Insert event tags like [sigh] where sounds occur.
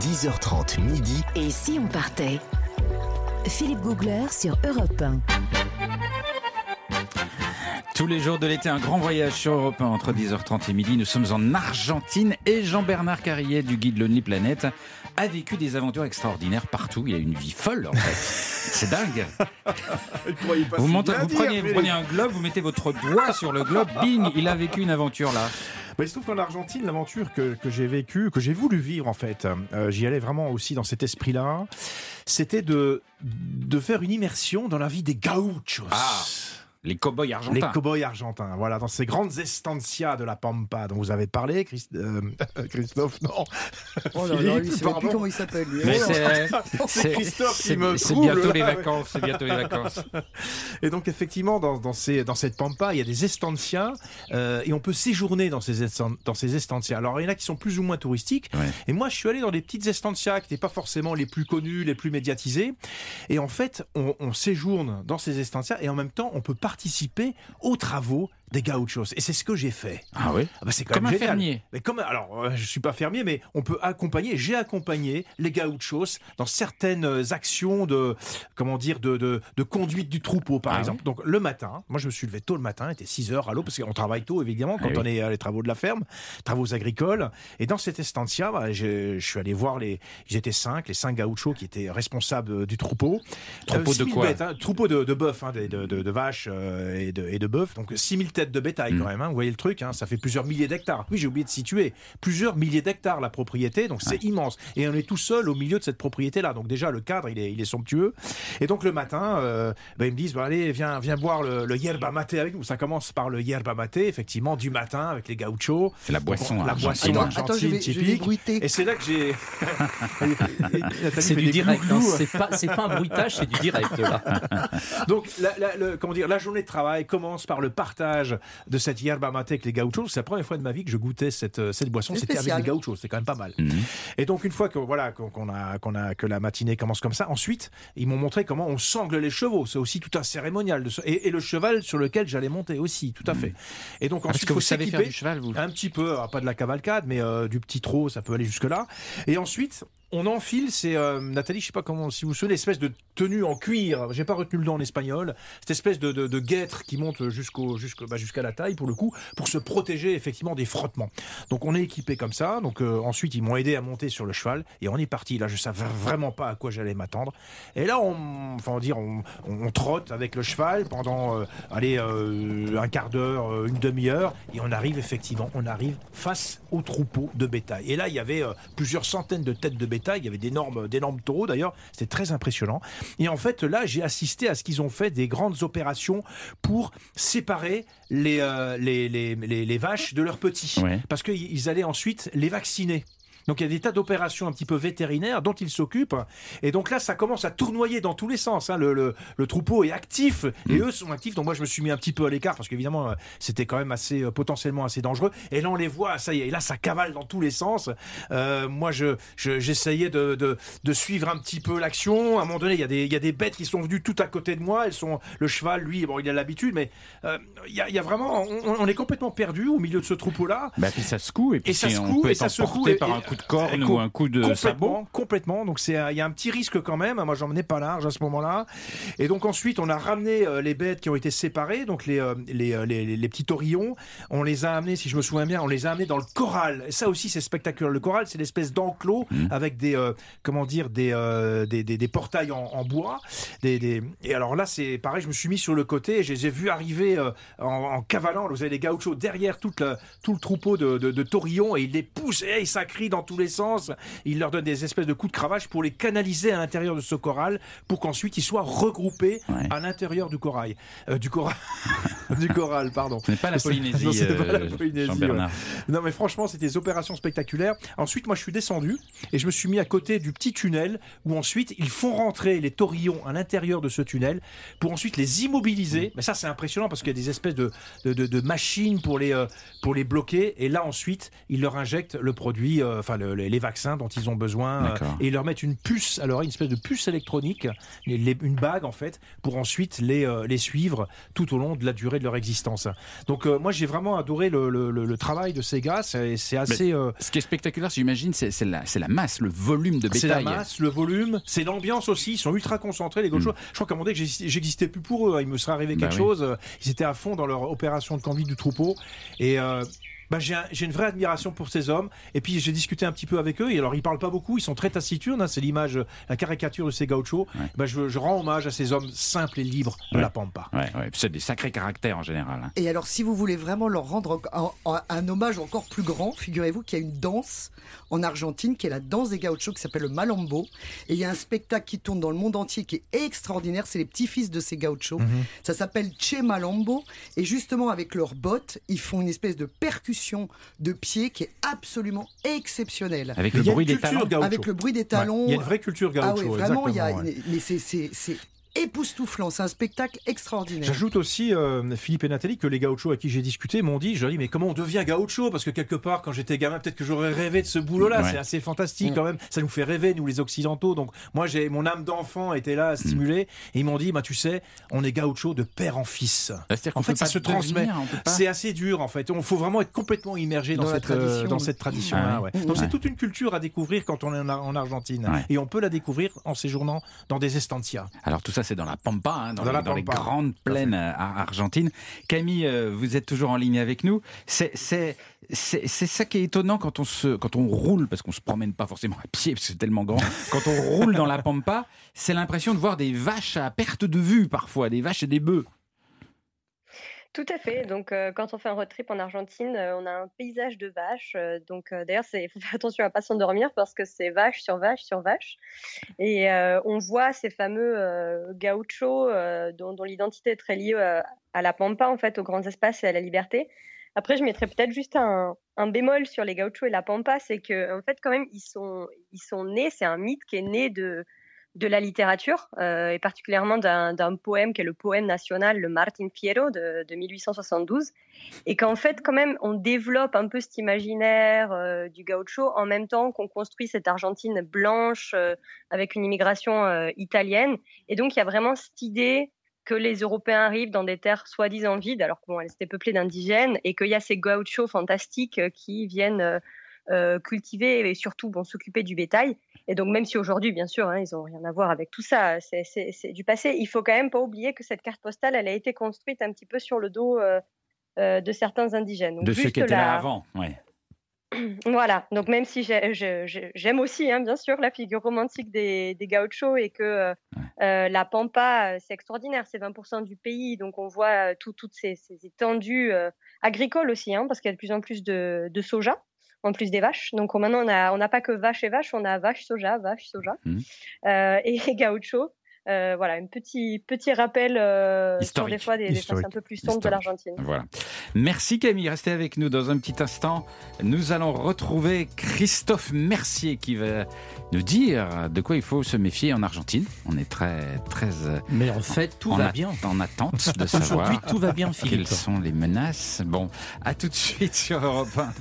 10h30 midi. Et si on partait? Philippe Googler sur Europe 1. Tous les jours de l'été, un grand voyage sur Europe 1 entre 10h30 et midi. Nous sommes en Argentine et Jean-Bernard Carrier du guide Lonely Planet a vécu des aventures extraordinaires partout. Il a une vie folle en fait. [laughs] C'est dingue. Vous, montez, vous, prenez, vous prenez un globe, vous mettez votre doigt sur le globe, bing, il a vécu une aventure là. Bah, il se trouve qu'en Argentine, l'aventure que, que j'ai vécue, que j'ai voulu vivre en fait, euh, j'y allais vraiment aussi dans cet esprit-là, c'était de, de faire une immersion dans la vie des gauchos. Ah. Les cow-boys argentins. Les cow-boys argentins, voilà, dans ces grandes estancias de la Pampa dont vous avez parlé, Christ- euh, [laughs] Christophe, non. Oh là là, Philippe, il sait pardon. plus comment il s'appelle c'est- Christophe qui me C'est bientôt les là. vacances. C'est bientôt les vacances. [laughs] Et donc effectivement, dans, dans, ces, dans cette pampa, il y a des estancias euh, et on peut séjourner dans ces, dans ces estancias. Alors il y en a qui sont plus ou moins touristiques. Ouais. Et moi, je suis allé dans des petites estancias qui n'étaient pas forcément les plus connues, les plus médiatisées. Et en fait, on, on séjourne dans ces estancias et en même temps, on peut participer aux travaux des gauchos. Et c'est ce que j'ai fait. Ah oui Ah bah, c'est quand Comme même un génial. fermier. Mais comme alors, euh, je suis pas fermier, mais on peut accompagner. J'ai accompagné les gauchos dans certaines euh, actions de comment dire de, de, de conduite du troupeau, par Ah exemple. Donc le matin, moi je me suis levé tôt le matin, il était 6 heures à l'eau parce qu'on travaille tôt évidemment quand Ah oui. on est à les travaux de la ferme, travaux agricoles. Et dans cette estancia, bah, je, je suis allé voir les, ils étaient cinq, les cinq gauchos qui étaient responsables euh, du troupeau. Troupeau de 6000 quoi bêtes, hein, Troupeau de, de bœufs, hein, de, de, de- de vaches euh, et de, et de bœufs. Donc 6000 têtes de bétail Mm. quand même. hein. Vous voyez le truc, hein, ça fait plusieurs milliers d'hectares. Oui, j'ai oublié de situer. Plusieurs milliers d'hectares la propriété, donc c'est immense. Et on est tout seul au milieu de cette propriété-là. Donc déjà, le cadre, il est, il est somptueux. Et donc le matin, euh, ben, ils me disent, bah, allez, viens, viens boire le, le yerba mate avec nous. Ça commence par le yerba mate, effectivement, du matin avec les gauchos. C'est la boisson Donc, la argentine. boisson Attends, attends, je argentine vais, je vais typique. Et c'est là que j'ai. [laughs] C'est du direct, hein. c'est pas, c'est pas un bruitage, c'est du direct là. [laughs] Donc, la, la- le- comment dire, la journée de travail commence par le partage de cette yerba mate avec les gauchos. C'est la première fois de ma vie que je goûtais cette, euh, cette boisson. C'est C'était avec les gauchos. C'est quand même pas mal. Mhm. Et donc, une fois que, voilà, qu'on a, qu'on a, que la matinée commence comme ça, ensuite, ils m'ont montré comment on sangle les chevaux. C'est aussi tout un cérémonial. De, ce- et, et le cheval sur lequel j'allais monter aussi, tout à fait. Et donc, Ah, ensuite, que il faut vous savez faire s'équiper. du cheval, vous Un petit peu, alors pas de la cavalcade, mais euh, du petit trot, ça peut aller jusque-là. Et ensuite, on enfile, c'est euh, Nathalie, je sais pas comment, si vous vous souvenez, espèce de tenue en cuir. J'ai pas retenu le nom en espagnol. Cette espèce de, guêtre qui monte jusqu'au, jusqu'au- bah, jusqu'à la taille pour le coup, pour se protéger effectivement des frottements. Donc on est équipé comme ça. Donc euh, ensuite ils m'ont aidé à monter sur le cheval et on est parti. Là, je savais vraiment pas à quoi j'allais m'attendre. Et là, on, enfin dire, on, on- on trotte avec le cheval pendant, euh, allez, euh, un quart d'heure, une demi-heure, et on arrive effectivement, on arrive face au troupeau de bétail. Et là, il y avait plusieurs centaines de têtes de bétail. Il y avait d'énormes, d'énormes taureaux d'ailleurs. C'était très impressionnant. Et en fait, là, j'ai assisté à ce qu'ils ont fait des grandes opérations pour séparer les, euh, les, les, les- les vaches de leurs petits. Ouais. Parce qu'ils allaient ensuite les vacciner. Donc il y a des tas d'opérations un petit peu vétérinaires dont ils s'occupent. Et donc là, ça commence à tournoyer dans tous les sens. hein. Le, le- le troupeau est actif et eux sont actifs. Donc moi, je me suis mis un petit peu à l'écart parce qu'évidemment, euh, c'était quand même assez euh, potentiellement assez dangereux. Et là, on les voit, ça y est. Et là, ça cavale dans tous les sens. Euh, moi, je je- j'essayais de, de, de suivre un petit peu l'action. À un moment donné, il y, a des, il y a des bêtes qui sont venues tout à côté de moi. Elles sont le cheval, lui, bon, il a l'habitude, mais euh, il y, a, il y a vraiment, on, on est complètement perdu au milieu de ce troupeau-là. Bah, puis ça secoue et puis Et ça secoue, on peut et être ça secoue, et- par un coup de corne et ou un coup de sabot. complètement, complètement. Donc c'est, il y a un petit risque quand même. Moi, j'en menais pas large à ce moment-là. Et donc ensuite, on a ramené euh, les bêtes qui ont été séparées, donc les euh, les, euh, les, les- les petits taurillons. On les a amenés, si je me souviens bien, on les a amenés dans le corral. Et ça aussi, c'est spectaculaire. Le corral, c'est l'espèce d'enclos Mmh. avec des euh, comment dire des, euh, des, des des portails en, en bois. Des, des- Et alors là, c'est pareil. Je me suis mis sur le côté et je les ai vus arriver euh, en, en cavalant. Vous avez les gauchos derrière toute le, tout le troupeau de, de, de taurillons et ils les poussent et ça crie dans tous les sens. Il leur donne des espèces de coups de cravache pour les canaliser à l'intérieur de ce corral pour qu'ensuite ils soient regroupés Ouais. à l'intérieur du corail. Euh, du corral. [laughs] du corral, pardon. Ce n'est pas la Polynésie, non, c'est pas la euh, Polynésie. Non, mais franchement, c'était des opérations spectaculaires. Ensuite, moi, je suis descendu et je me suis mis à côté du petit tunnel où ensuite ils font rentrer les taurillons à l'intérieur de ce tunnel pour ensuite les immobiliser. Mais ça, c'est impressionnant parce qu'il y a des espèces de, de, de- de machines pour les, euh, pour les bloquer. Et là, ensuite, ils leur injectent le produit, enfin, enfin le- les, vaccins dont ils ont besoin, euh, et ils leur mettent une puce, alors une espèce de puce électronique, une bague en fait, pour ensuite les, euh, les suivre tout au long de la durée de leur existence. Donc euh, moi j'ai vraiment adoré le, le- le- le travail de ces gars, c'est assez... Ce qui est spectaculaire, j'imagine, c'est la, masse, le volume de c'est la bétail. masse, le volume, c'est l'ambiance aussi. Ils sont ultra concentrés, les gauchos. Je crois qu'à un moment donné, que j'existais- plus pour eux. hein. Il me serait arrivé Mm. Bah quelque oui. chose. Ils étaient à fond dans leur opération de conduite du troupeau. Et euh, bah, j'ai un- j'ai une vraie admiration pour ces hommes. Et puis j'ai discuté un petit peu avec eux. Et alors ils parlent pas beaucoup. Ils sont très taciturnes. hein. C'est l'image, la caricature de ces gauchos. Bah, je, je rends hommage à ces hommes simples et libres de Ouais. la pampa. Ouais, ouais, c'est des sacrés caractères en général. hein. Et alors, si vous voulez vraiment leur rendre un, un- un hommage encore plus grand, figurez-vous qu'il y a une danse en Argentine qui est la danse des gauchos qui s'appelle le malambo. Et il y a un spectacle qui tourne dans le monde entier qui est extraordinaire. C'est les petits-fils de ces gauchos. Ça s'appelle Che Malambo. Et justement, avec leurs bottes, ils font une espèce de percussion de pieds qui est absolument exceptionnelle. Avec le il y a bruit une des talons. gaucho. Avec le bruit des Ouais. talons. Il y a une vraie culture Ah gaucho. oui, vraiment, il y a, ouais. mais c'est époustouflant. C'est un spectacle extraordinaire. J'ajoute aussi, euh, Philippe et Nathalie, que les gauchos à qui j'ai discuté m'ont dit, je leur ai dit, mais comment on devient gaucho? Parce que quelque part, quand j'étais gamin, peut-être que j'aurais rêvé de ce boulot-là. Ouais. C'est assez fantastique quand même. Ça nous fait rêver, nous les Occidentaux. Donc moi, j'ai mon âme d'enfant était là à stimuler. Et ils m'ont dit, bah, tu sais, on est gaucho de père en fils. C'est-à-dire qu'on En fait, ça se transmet. on C'est assez dur en fait. Il faut vraiment être complètement immergé dans, euh, tradition. dans cette tradition-là. Ah ouais. ouais. Donc Ouais. c'est toute une culture à découvrir quand on est en, Ar- en Argentine. Ouais. Et on peut la découvrir en séjournant dans des estancias. Alors tout ça, c'est dans la Pampa, hein, dans, Dans les, la dans les Pampa. grandes plaines euh, ar- argentines. Camille, euh, vous êtes toujours en ligne avec nous. C'est ça qui est étonnant quand on se quand on roule parce qu'on se promène pas forcément à pied parce que c'est tellement grand. Quand on roule dans la Pampa, c'est l'impression de voir des vaches à perte de vue parfois, des vaches et des bœufs. Tout à fait. Donc, euh, quand on fait un road trip en Argentine, euh, on a un paysage de vaches. euh, donc, d'ailleurs, il faut faire attention à pas s'endormir parce que c'est vache sur vache sur vache. Et on voit ces fameux gauchos dont, l'identité est très liée à la pampa, en fait, aux grands espaces et à la liberté. Après, je mettrais peut-être juste un, un bémol sur les gauchos et la pampa, c'est que en fait, quand même, ils sont, ils sont nés. C'est un mythe qui est né de de la littérature, euh, et particulièrement d'un poème qui est le poème national, le Martin Fierro de, de 1872, et qu'en fait, quand même, on développe un peu cet imaginaire euh, du gaucho en même temps qu'on construit cette Argentine blanche euh, avec une immigration italienne. Et donc, il y a vraiment cette idée que les Européens arrivent dans des terres soi-disant vides, alors que bon, étaient peuplées d'indigènes, et qu'il y a ces gauchos fantastiques qui viennent cultiver et surtout bon, s'occuper du bétail. Et donc, même si aujourd'hui, bien sûr, hein, ils n'ont rien à voir avec tout ça, c'est- du passé, il faut quand même pas oublier que cette carte postale, elle a été construite un petit peu sur le dos euh, euh, de certains indigènes. Donc, de ceux qui étaient la- là avant. Ouais. [clears throat] Voilà, donc même si j'aime aussi, hein, bien sûr, la figure romantique des, des gauchos et que euh, euh, la Pampa, euh, c'est extraordinaire, c'est 20% du pays, donc on voit euh, tout- toutes ces, ces étendues euh, agricoles aussi, hein, parce qu'il y a de plus en plus de, de soja, en plus des vaches. Donc on- maintenant, on n'a on a pas que vache et vache, on a vache, soja, vache, soja, Mhm. euh, et [laughs] gaucho. Euh, voilà, un petit, petit rappel euh, sur Historique. des fois des, des faces un peu plus sombres de l'Argentine. Voilà. Merci Camille, restez avec nous dans un petit instant. Nous allons retrouver Christophe Mercier qui va nous dire de quoi il faut se méfier en Argentine. On est très très euh, Mais en fait, tout en, va a- bien. en attente de [laughs] Aujourd'hui, savoir tout va bien, quelles Philippe. sont les menaces. Bon, à tout de suite sur Europe 1.